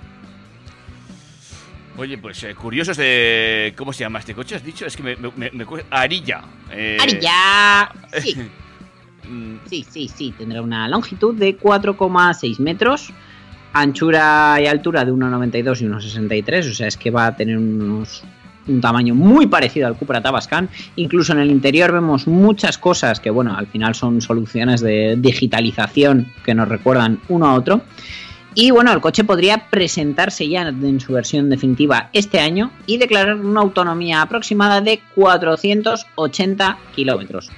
Oye, pues eh, curiosos de... ¿Cómo se llama este coche? ¿Has dicho? Es que me... me, Arilla. eh, ¡Arilla! Sí. mm, Sí, sí, sí, tendrá una longitud de 4,6 metros, anchura y altura de 1,92 y 1,63, o sea, es que va a tener unos, un tamaño muy parecido al Cupra Tabascan. Incluso en el interior vemos muchas cosas que, bueno, al final son soluciones de digitalización que nos recuerdan uno a otro. Y bueno, el coche podría presentarse ya en su versión definitiva este año y declarar una autonomía aproximada de 480 kilómetros.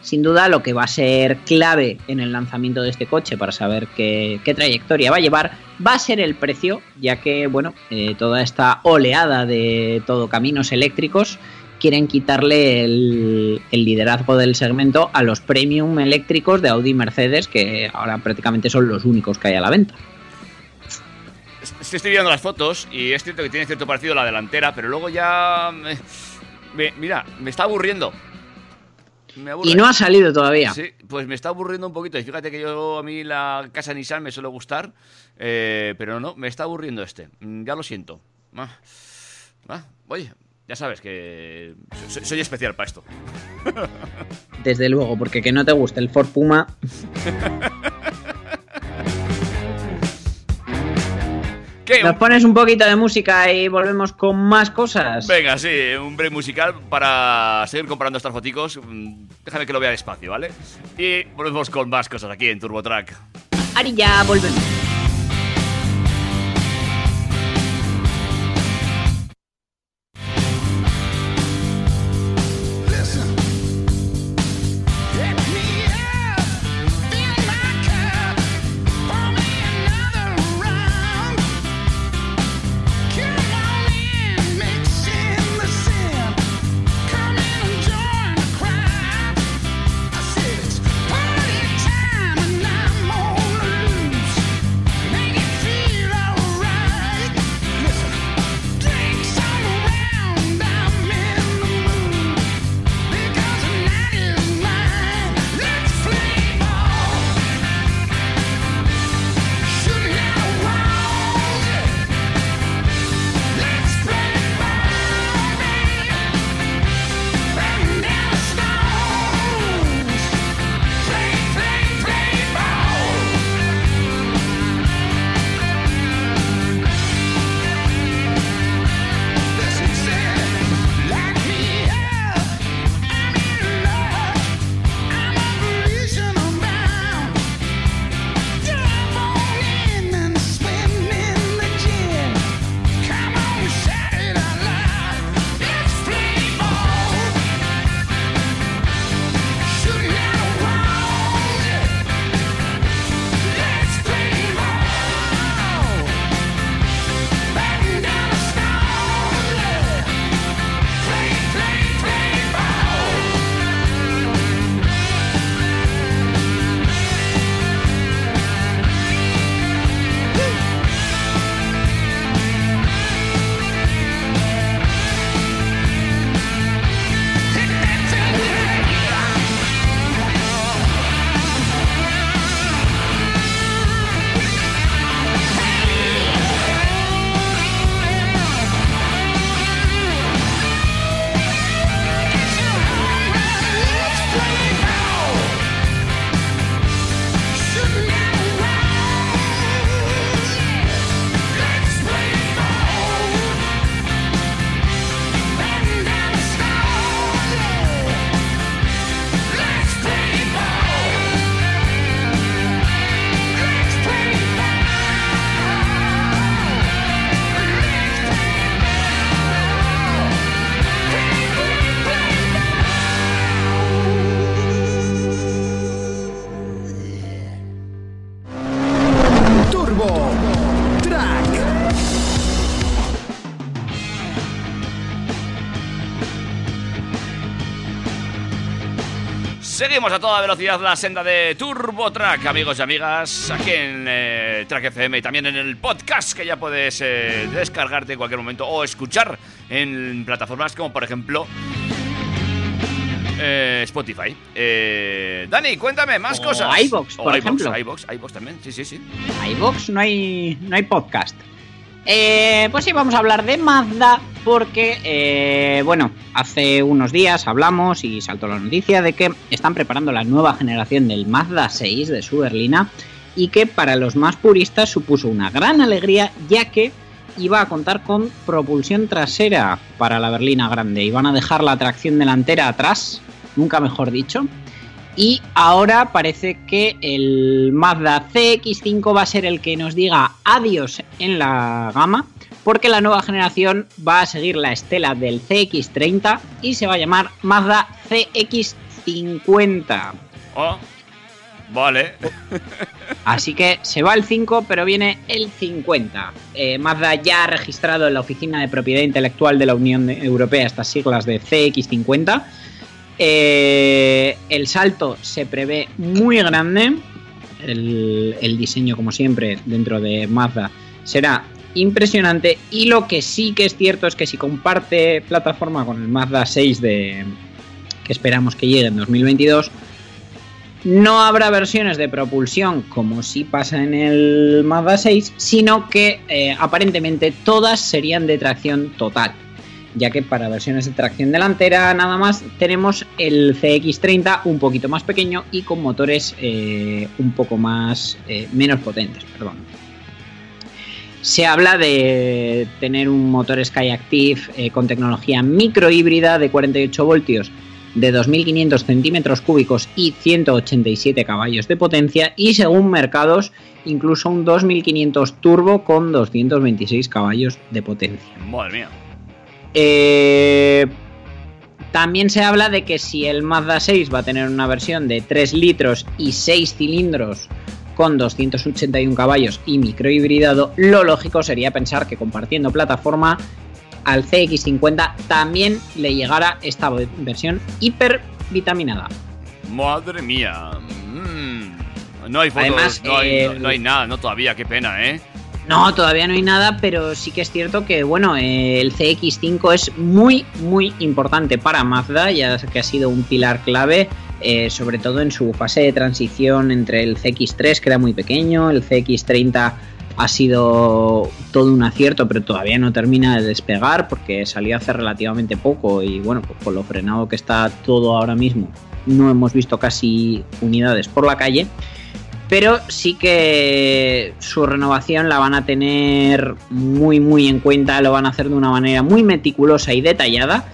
Sin duda, lo que va a ser clave en el lanzamiento de este coche para saber qué, trayectoria va a llevar va a ser el precio, ya que, bueno, eh, toda esta oleada de todo caminos eléctricos quieren quitarle el, el liderazgo del segmento a los premium eléctricos de Audi y Mercedes, que ahora prácticamente son los únicos que hay a la venta. Es- Estoy viendo las fotos y es cierto que tiene cierto parecido la delantera, pero luego ya... me- me- mira, me está aburriendo. Me. Y no ha salido todavía. Sí, pues me está aburriendo un poquito. Y fíjate que yo a mí la casa Nissan me suele gustar, eh, pero no, me está aburriendo este. Mm, Ya lo siento. Ah, ah, oye, ya sabes que soy, soy especial para esto. Desde luego, porque que no te guste el Ford Puma, ¿Qué? nos pones un poquito de música y volvemos con más cosas. Venga, sí, un break musical para seguir comparando estas foticos. Mm, Déjame que lo vea despacio, ¿vale? Y volvemos con más cosas aquí en TurboTrack. Ari, ya volvemos. Seguimos a toda velocidad la senda de Turbo Track, amigos y amigas, aquí en eh, Track FM y también en el podcast que ya puedes eh, descargarte en cualquier momento o escuchar en plataformas como por ejemplo eh, Spotify. Eh, Dani, cuéntame más O cosas. iVoox, por o ejemplo. iVoox, iVoox también, sí, sí, sí. iVox no hay, no hay podcast. Eh, pues sí, vamos a hablar de Mazda porque, eh, bueno, hace unos días hablamos y saltó la noticia de que están preparando la nueva generación del Mazda 6 de su berlina y que para los más puristas supuso una gran alegría ya que iba a contar con propulsión trasera para la berlina grande. Iban a dejar la tracción delantera atrás, nunca mejor dicho. Y ahora parece que el Mazda CX5 va a ser el que nos diga adiós en la gama, porque la nueva generación va a seguir la estela del CX30 y se va a llamar Mazda CX50. Oh, vale. Así que se va el 5, pero viene el 50. Eh, Mazda ya ha registrado en la Oficina de Propiedad Intelectual de la Unión Europea estas siglas de CX50. Eh, el salto se prevé muy grande. El, diseño, como siempre, dentro de Mazda será impresionante. Y lo que sí que es cierto es que si comparte plataforma con el Mazda 6 de que esperamos que llegue en 2022, no habrá versiones de propulsión como si pasa en el Mazda 6, sino que eh, aparentemente todas serían de tracción total. Ya que para versiones de tracción delantera nada más tenemos el CX30 un poquito más pequeño y con motores eh, un poco más eh, menos potentes, perdón. Se habla de tener un motor Skyactiv eh, con tecnología microhíbrida de 48 voltios de 2.500 centímetros cúbicos y 187 caballos de potencia y según mercados incluso un 2.500 turbo con 226 caballos de potencia. Madre mía. Eh, también se habla de que si el Mazda 6 va a tener una versión de 3 litros y 6 cilindros con 281 caballos y microhibridado, lo lógico sería pensar que compartiendo plataforma al CX50 también le llegara esta versión hipervitaminada. Madre mía. Mm. No hay fotos, Además, no, hay, eh, no- no hay nada, no todavía, qué pena, ¿eh? No, todavía no hay nada, pero sí que es cierto que bueno, eh, el CX5 es muy, muy importante para Mazda, ya que ha sido un pilar clave, eh, sobre todo en su fase de transición entre el CX3, que era muy pequeño, el CX30 ha sido todo un acierto, pero todavía no termina de despegar porque salió hace relativamente poco y bueno, pues con lo frenado que está todo ahora mismo, no hemos visto casi unidades por la calle pero sí que su renovación la van a tener muy muy en cuenta, lo van a hacer de una manera muy meticulosa y detallada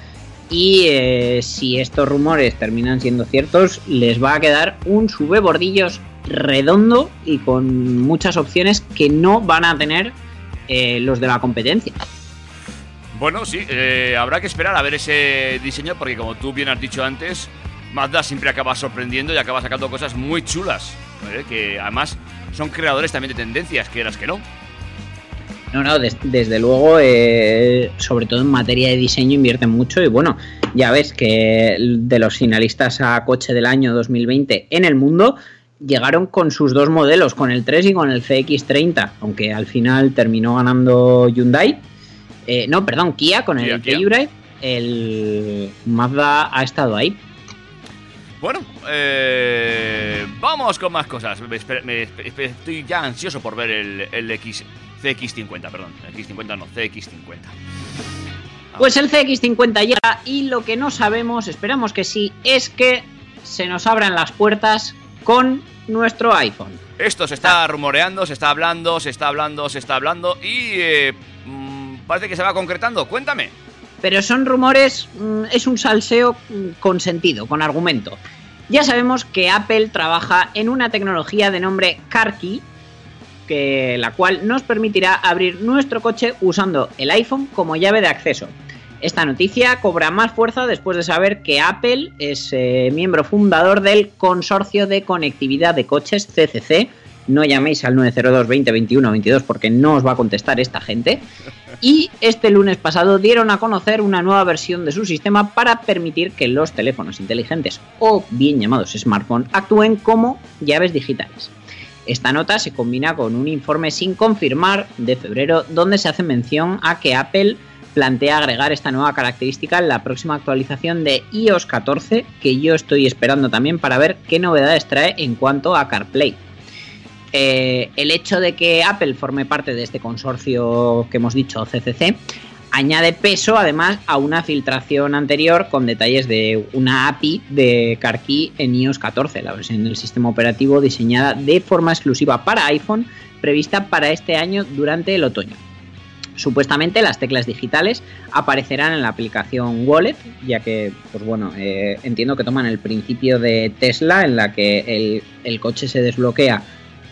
y eh, si estos rumores terminan siendo ciertos les va a quedar un sube bordillos redondo y con muchas opciones que no van a tener eh, los de la competencia. Bueno, sí, eh, habrá que esperar a ver ese diseño porque como tú bien has dicho antes, Mazda siempre acaba sorprendiendo y acaba sacando cosas muy chulas, ¿vale? que además son creadores también de tendencias, quieras que no. No, no, des- desde luego, eh, sobre todo en materia de diseño invierten mucho y bueno, ya ves que de los finalistas a coche del año 2020 en el mundo llegaron con sus dos modelos, con el 3 y con el CX30, aunque al final terminó ganando Hyundai. Eh, no, perdón, Kia con Kia, el Kia. Hybrid. El Mazda ha estado ahí. Bueno, eh, vamos con más cosas. Me me estoy ya ansioso por ver el, el X, CX50, perdón. X50 no, CX50. Pues el CX50 llega y lo que no sabemos, esperamos que sí, es que se nos abran las puertas con nuestro iPhone. Esto se está rumoreando, se está hablando, se está hablando, se está hablando y eh, mm, parece que se va concretando. Cuéntame. Pero son rumores, mm, es un salseo mm, con sentido, con argumento. Ya sabemos que Apple trabaja en una tecnología de nombre CarKey, la cual nos permitirá abrir nuestro coche usando el iPhone como llave de acceso. Esta noticia cobra más fuerza después de saber que Apple es eh, miembro fundador del Consorcio de Conectividad de Coches CCC, no llaméis al 902 20 21 22 porque no os va a contestar esta gente. Y este lunes pasado dieron a conocer una nueva versión de su sistema para permitir que los teléfonos inteligentes o bien llamados smartphones actúen como llaves digitales. Esta nota se combina con un informe sin confirmar de febrero donde se hace mención a que Apple plantea agregar esta nueva característica en la próxima actualización de iOS 14 que yo estoy esperando también para ver qué novedades trae en cuanto a CarPlay. Eh, el hecho de que Apple forme parte de este consorcio que hemos dicho CCC añade peso además a una filtración anterior con detalles de una API de CarKey en iOS 14, la versión del sistema operativo diseñada de forma exclusiva para iPhone, prevista para este año durante el otoño. Supuestamente las teclas digitales aparecerán en la aplicación Wallet, ya que, pues bueno, eh, entiendo que toman el principio de Tesla en la que el coche se desbloquea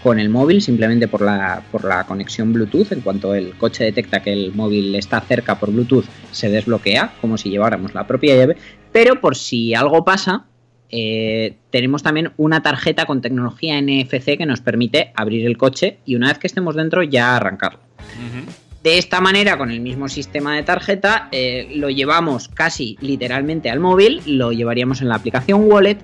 con el móvil simplemente por la, por la conexión Bluetooth. En cuanto el coche detecta que el móvil está cerca por Bluetooth, se desbloquea como si lleváramos la propia llave. Pero por si algo pasa, eh, tenemos también una tarjeta con tecnología NFC que nos permite abrir el coche y una vez que estemos dentro ya arrancarlo. De esta manera, con el mismo sistema de tarjeta, eh, lo llevamos casi literalmente al móvil, lo llevaríamos en la aplicación Wallet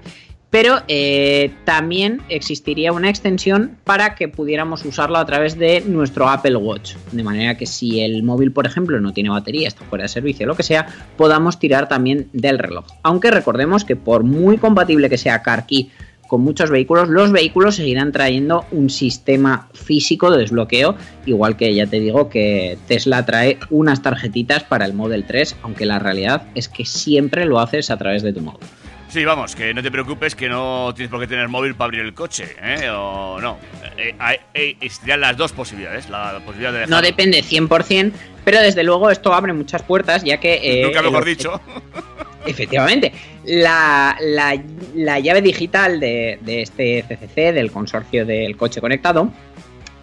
pero eh, también existiría una extensión para que pudiéramos usarlo a través de nuestro Apple Watch. De manera que si el móvil, por ejemplo, no tiene batería, está fuera de servicio lo que sea, podamos tirar también del reloj. Aunque recordemos que por muy compatible que sea CarKey con muchos vehículos, los vehículos seguirán trayendo un sistema físico de desbloqueo, igual que ya te digo que Tesla trae unas tarjetitas para el Model 3, aunque la realidad es que siempre lo haces a través de tu móvil. Sí, vamos, que no te preocupes que no tienes por qué tener móvil para abrir el coche, ¿eh? O no. Eh, eh, eh, las dos posibilidades. La posibilidad de dejarlo. No depende 100%, pero desde luego esto abre muchas puertas, ya que... eh, Nunca mejor dicho. Efectivamente, la, la- la llave digital de, de este CCC, del consorcio del coche conectado,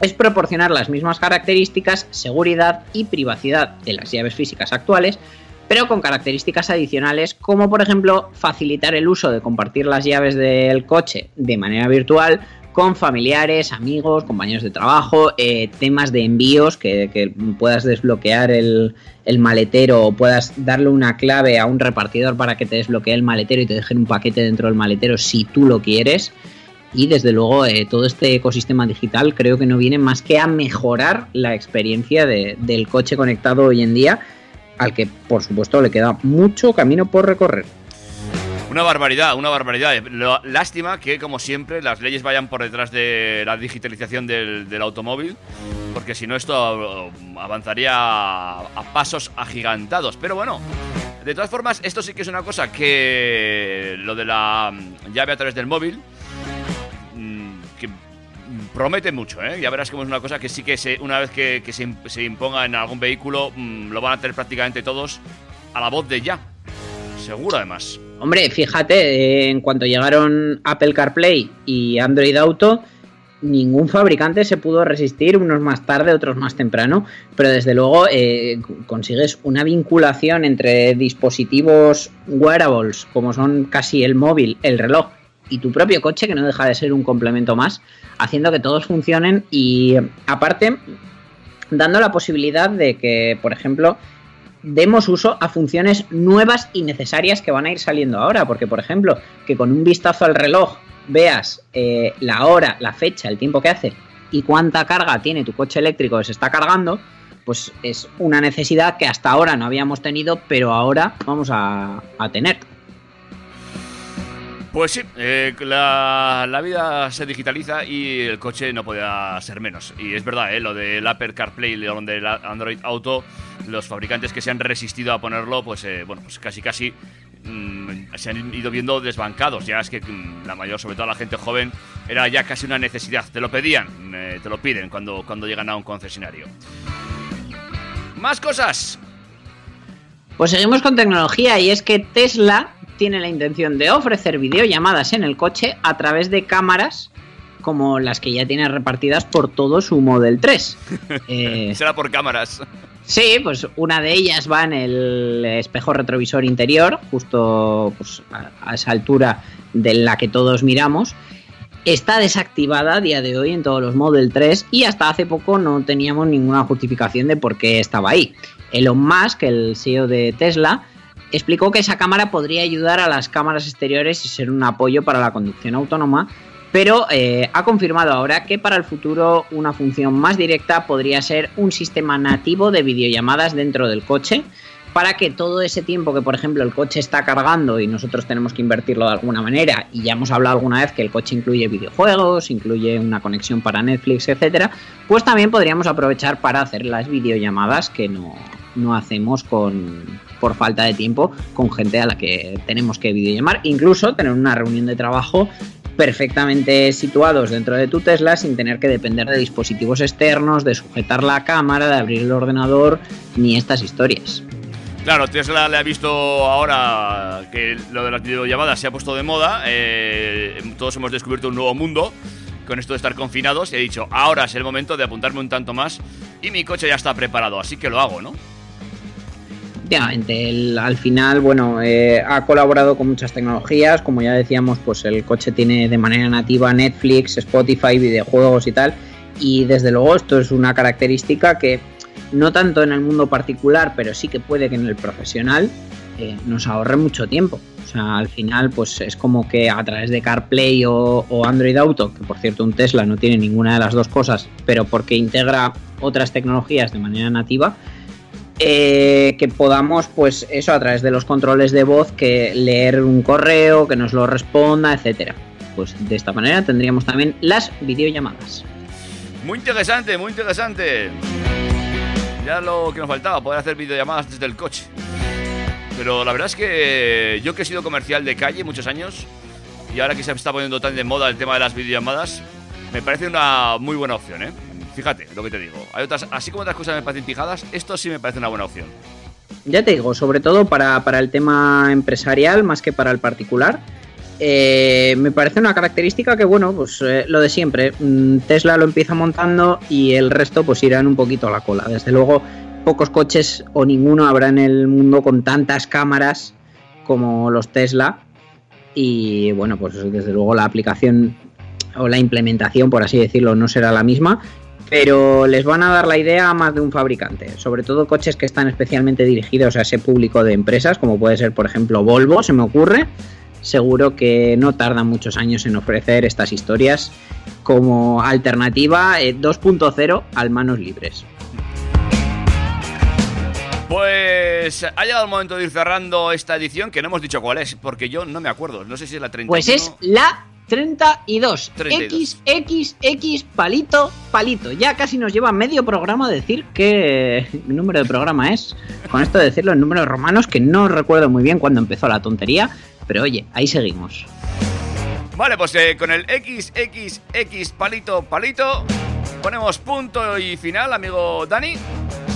es proporcionar las mismas características, seguridad y privacidad de las llaves físicas actuales, pero con características adicionales como por ejemplo facilitar el uso de compartir las llaves del coche de manera virtual con familiares, amigos, compañeros de trabajo, eh, temas de envíos, que, puedas desbloquear el, maletero o puedas darle una clave a un repartidor para que te desbloquee el maletero y te dejen un paquete dentro del maletero si tú lo quieres. Y desde luego eh, todo este ecosistema digital creo que no viene más que a mejorar la experiencia de- del coche conectado hoy en día, al que por supuesto le queda mucho camino por recorrer. Una barbaridad, una barbaridad. Lástima que, como siempre, las leyes vayan por detrás de la digitalización del, automóvil, porque si no esto eh, avanzaría a, pasos agigantados. Pero bueno, de todas formas, esto sí que es una cosa que lo de la mm, llave a través del móvil, promete mucho, ¿eh? Ya verás como es una cosa que sí que se, una vez que, se imponga en algún vehículo, mm, lo van a tener prácticamente todos a la voz de ya. Seguro, además. Hombre, fíjate, eh, en cuanto llegaron Apple CarPlay y Android Auto, ningún fabricante se pudo resistir, unos más tarde, otros más temprano, pero desde luego eh, consigues una vinculación entre dispositivos wearables, como son casi el móvil, el reloj y tu propio coche, que no deja de ser un complemento más, haciendo que todos funcionen y aparte dando la posibilidad de que, por ejemplo, demos uso a funciones nuevas y necesarias que van a ir saliendo ahora. Porque, por ejemplo, que con un vistazo al reloj veas eh, la hora, la fecha, el tiempo que hace y cuánta carga tiene tu coche eléctrico que se está cargando, pues es una necesidad que hasta ahora no habíamos tenido, pero ahora vamos a, a tener. Pues sí, eh, la, la vida se digitaliza y el coche no podía ser menos. Y es verdad, eh, lo del Apple CarPlay y lo del Android Auto, los fabricantes que se han resistido a ponerlo, pues eh, bueno, pues casi casi mm, se han ido viendo desbancados. Ya es que mm, la mayor, sobre todo la gente joven, era ya casi una necesidad. Te lo pedían, eh, te lo piden cuando, cuando llegan a un concesionario. Más cosas. Pues seguimos con tecnología y es que Tesla tiene la intención de ofrecer videollamadas en el coche a través de cámaras como las que ya tiene repartidas por todo su Model 3. Eh, Será por cámaras. Sí, pues una de ellas va en el espejo retrovisor interior, justo pues, a, a esa altura de la que todos miramos. está desactivada a día de hoy en todos los Model 3 y hasta hace poco no teníamos ninguna justificación de por qué estaba ahí. Elon Musk, el CEO de Tesla, explicó que esa cámara podría ayudar a las cámaras exteriores y ser un apoyo para la conducción autónoma, pero eh, ha confirmado ahora que para el futuro una función más directa podría ser un sistema nativo de videollamadas dentro del coche para que todo ese tiempo que por ejemplo el coche está cargando y nosotros tenemos que invertirlo de alguna manera y ya hemos hablado alguna vez que el coche incluye videojuegos, incluye una conexión para Netflix, etcétera, pues también podríamos aprovechar para hacer las videollamadas que no, no hacemos con por falta de tiempo con gente a la que tenemos que videollamar, incluso tener una reunión de trabajo perfectamente situados dentro de tu Tesla sin tener que depender de dispositivos externos, de sujetar la cámara, de abrir el ordenador, ni estas historias. Claro, Tesla le ha visto ahora que lo de las videollamadas se ha puesto de moda. eh, todos hemos descubierto un nuevo mundo con esto de estar confinados y he dicho, ahora es el momento de apuntarme un tanto más y mi coche ya está preparado, así que lo hago, ¿no? Efectivamente, al final, bueno, eh, ha colaborado con muchas tecnologías, como ya decíamos, pues el coche tiene de manera nativa Netflix, Spotify, videojuegos y tal, y desde luego esto es una característica que no tanto en el mundo particular, pero sí que puede que en el profesional eh, nos ahorre mucho tiempo. O sea, al final, pues es como que a través de CarPlay o, o Android Auto, que por cierto un Tesla no tiene ninguna de las dos cosas, pero porque integra otras tecnologías de manera nativa, eh, que podamos, pues eso, a través de los controles de voz, que leer un correo, que nos lo responda, etcétera. Pues de esta manera tendríamos también las videollamadas. Muy interesante, muy interesante. Ya lo que nos faltaba, poder hacer videollamadas desde el coche. Pero la verdad es que yo que he sido comercial de calle muchos años y ahora que se está poniendo tan de moda el tema de las videollamadas, me parece una muy buena opción, ¿eh? Fíjate lo que te digo. Hay otras, así como otras cosas me parecen pijadas, esto sí me parece una buena opción. Ya te digo, sobre todo para, para el tema empresarial más que para el particular. Eh, me parece una característica que, bueno, pues eh, lo de siempre. Mm, Tesla lo empieza montando y el resto pues irán un poquito a la cola. Desde luego, pocos coches o ninguno habrá en el mundo con tantas cámaras como los Tesla. Y bueno, pues desde luego la aplicación o la implementación, por así decirlo, no será la misma. Pero les van a dar la idea a más de un fabricante, sobre todo coches que están especialmente dirigidos a ese público de empresas, como puede ser, por ejemplo, Volvo, se me ocurre. Seguro que no tardan muchos años en ofrecer estas historias como alternativa eh, 2.0 al manos libres. Pues ha llegado el momento de ir cerrando esta edición, que no hemos dicho cuál es, porque yo no me acuerdo. No sé si es la 31. Pues es la 32. 32. XXX palito, palito. Ya casi nos lleva medio programa a decir qué número de programa es. Con esto de decirlo en números romanos, que no recuerdo muy bien cuándo empezó la tontería. Pero oye, ahí seguimos. Vale, pues eh, con el XXX palito palito ponemos punto y final, amigo Dani.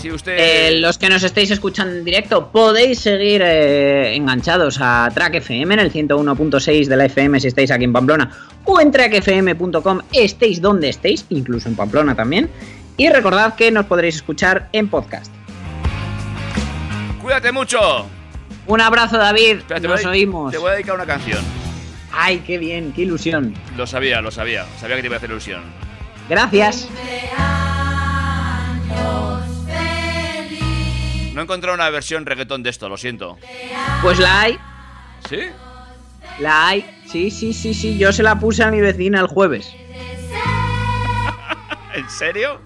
Si usted... Eh, los que nos estéis escuchando en directo podéis seguir eh, enganchados a Track FM en el 101.6 de la FM si estáis aquí en Pamplona o en trackfm.com estéis donde estéis, incluso en Pamplona también. Y recordad que nos podréis escuchar en podcast. Cuídate mucho. Un abrazo David, Espera, te nos oímos. Te voy a dedicar una canción. Ay, qué bien, qué ilusión. Lo sabía, lo sabía. Sabía que te iba a hacer ilusión. Gracias. No he encontrado una versión reggaetón de esto, lo siento. Pues la hay, ¿Sí? la hay. Sí, sí, sí, sí, yo se la puse a mi vecina el jueves. ¿En serio?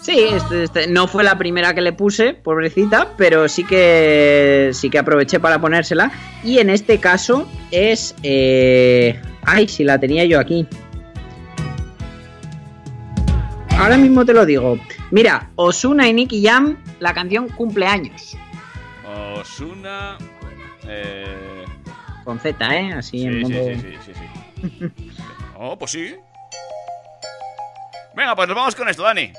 Sí, este- este- no fue la primera que le puse, pobrecita, pero sí que sí que aproveché para ponérsela. Y en este caso es. eh, Ay, si la tenía yo aquí. Ahora mismo te lo digo. Mira, Osuna y Nicky Jam, la canción Cumpleaños. Osuna. Eh... Con Z, ¿eh? Así Sí, en sí, modo. sí, sí, sí, sí. Oh, pues sí. Venga, pues nos vamos con esto, Dani.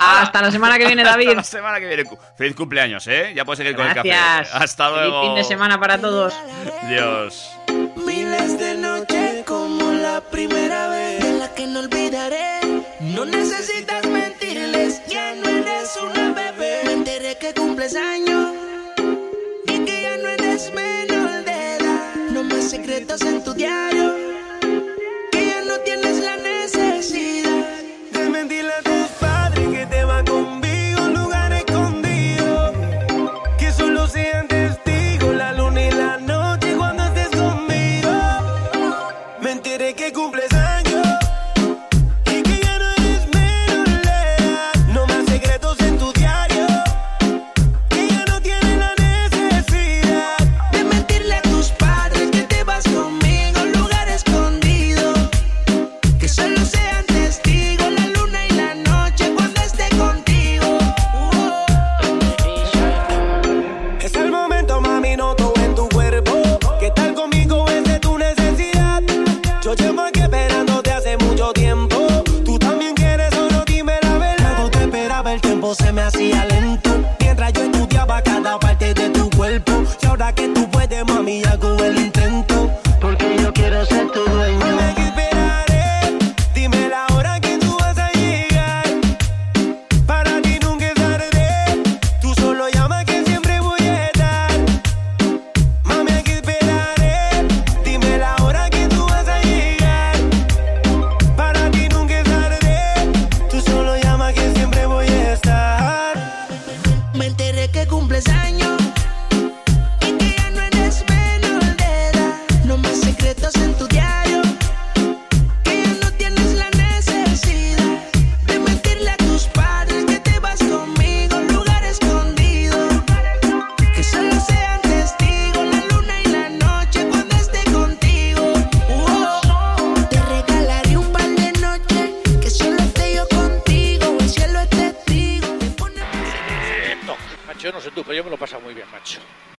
Hasta la semana que viene, David. Hasta la semana que viene. Feliz cumpleaños, ¿eh? Ya puedes seguir con el Gracias. café. Hasta luego. Feliz fin de semana para todos. Dios. 10 y que ya no eres menor de edad. No más secretos en tu diario, que ya no tienes la necesidad de mentirle a tus padres.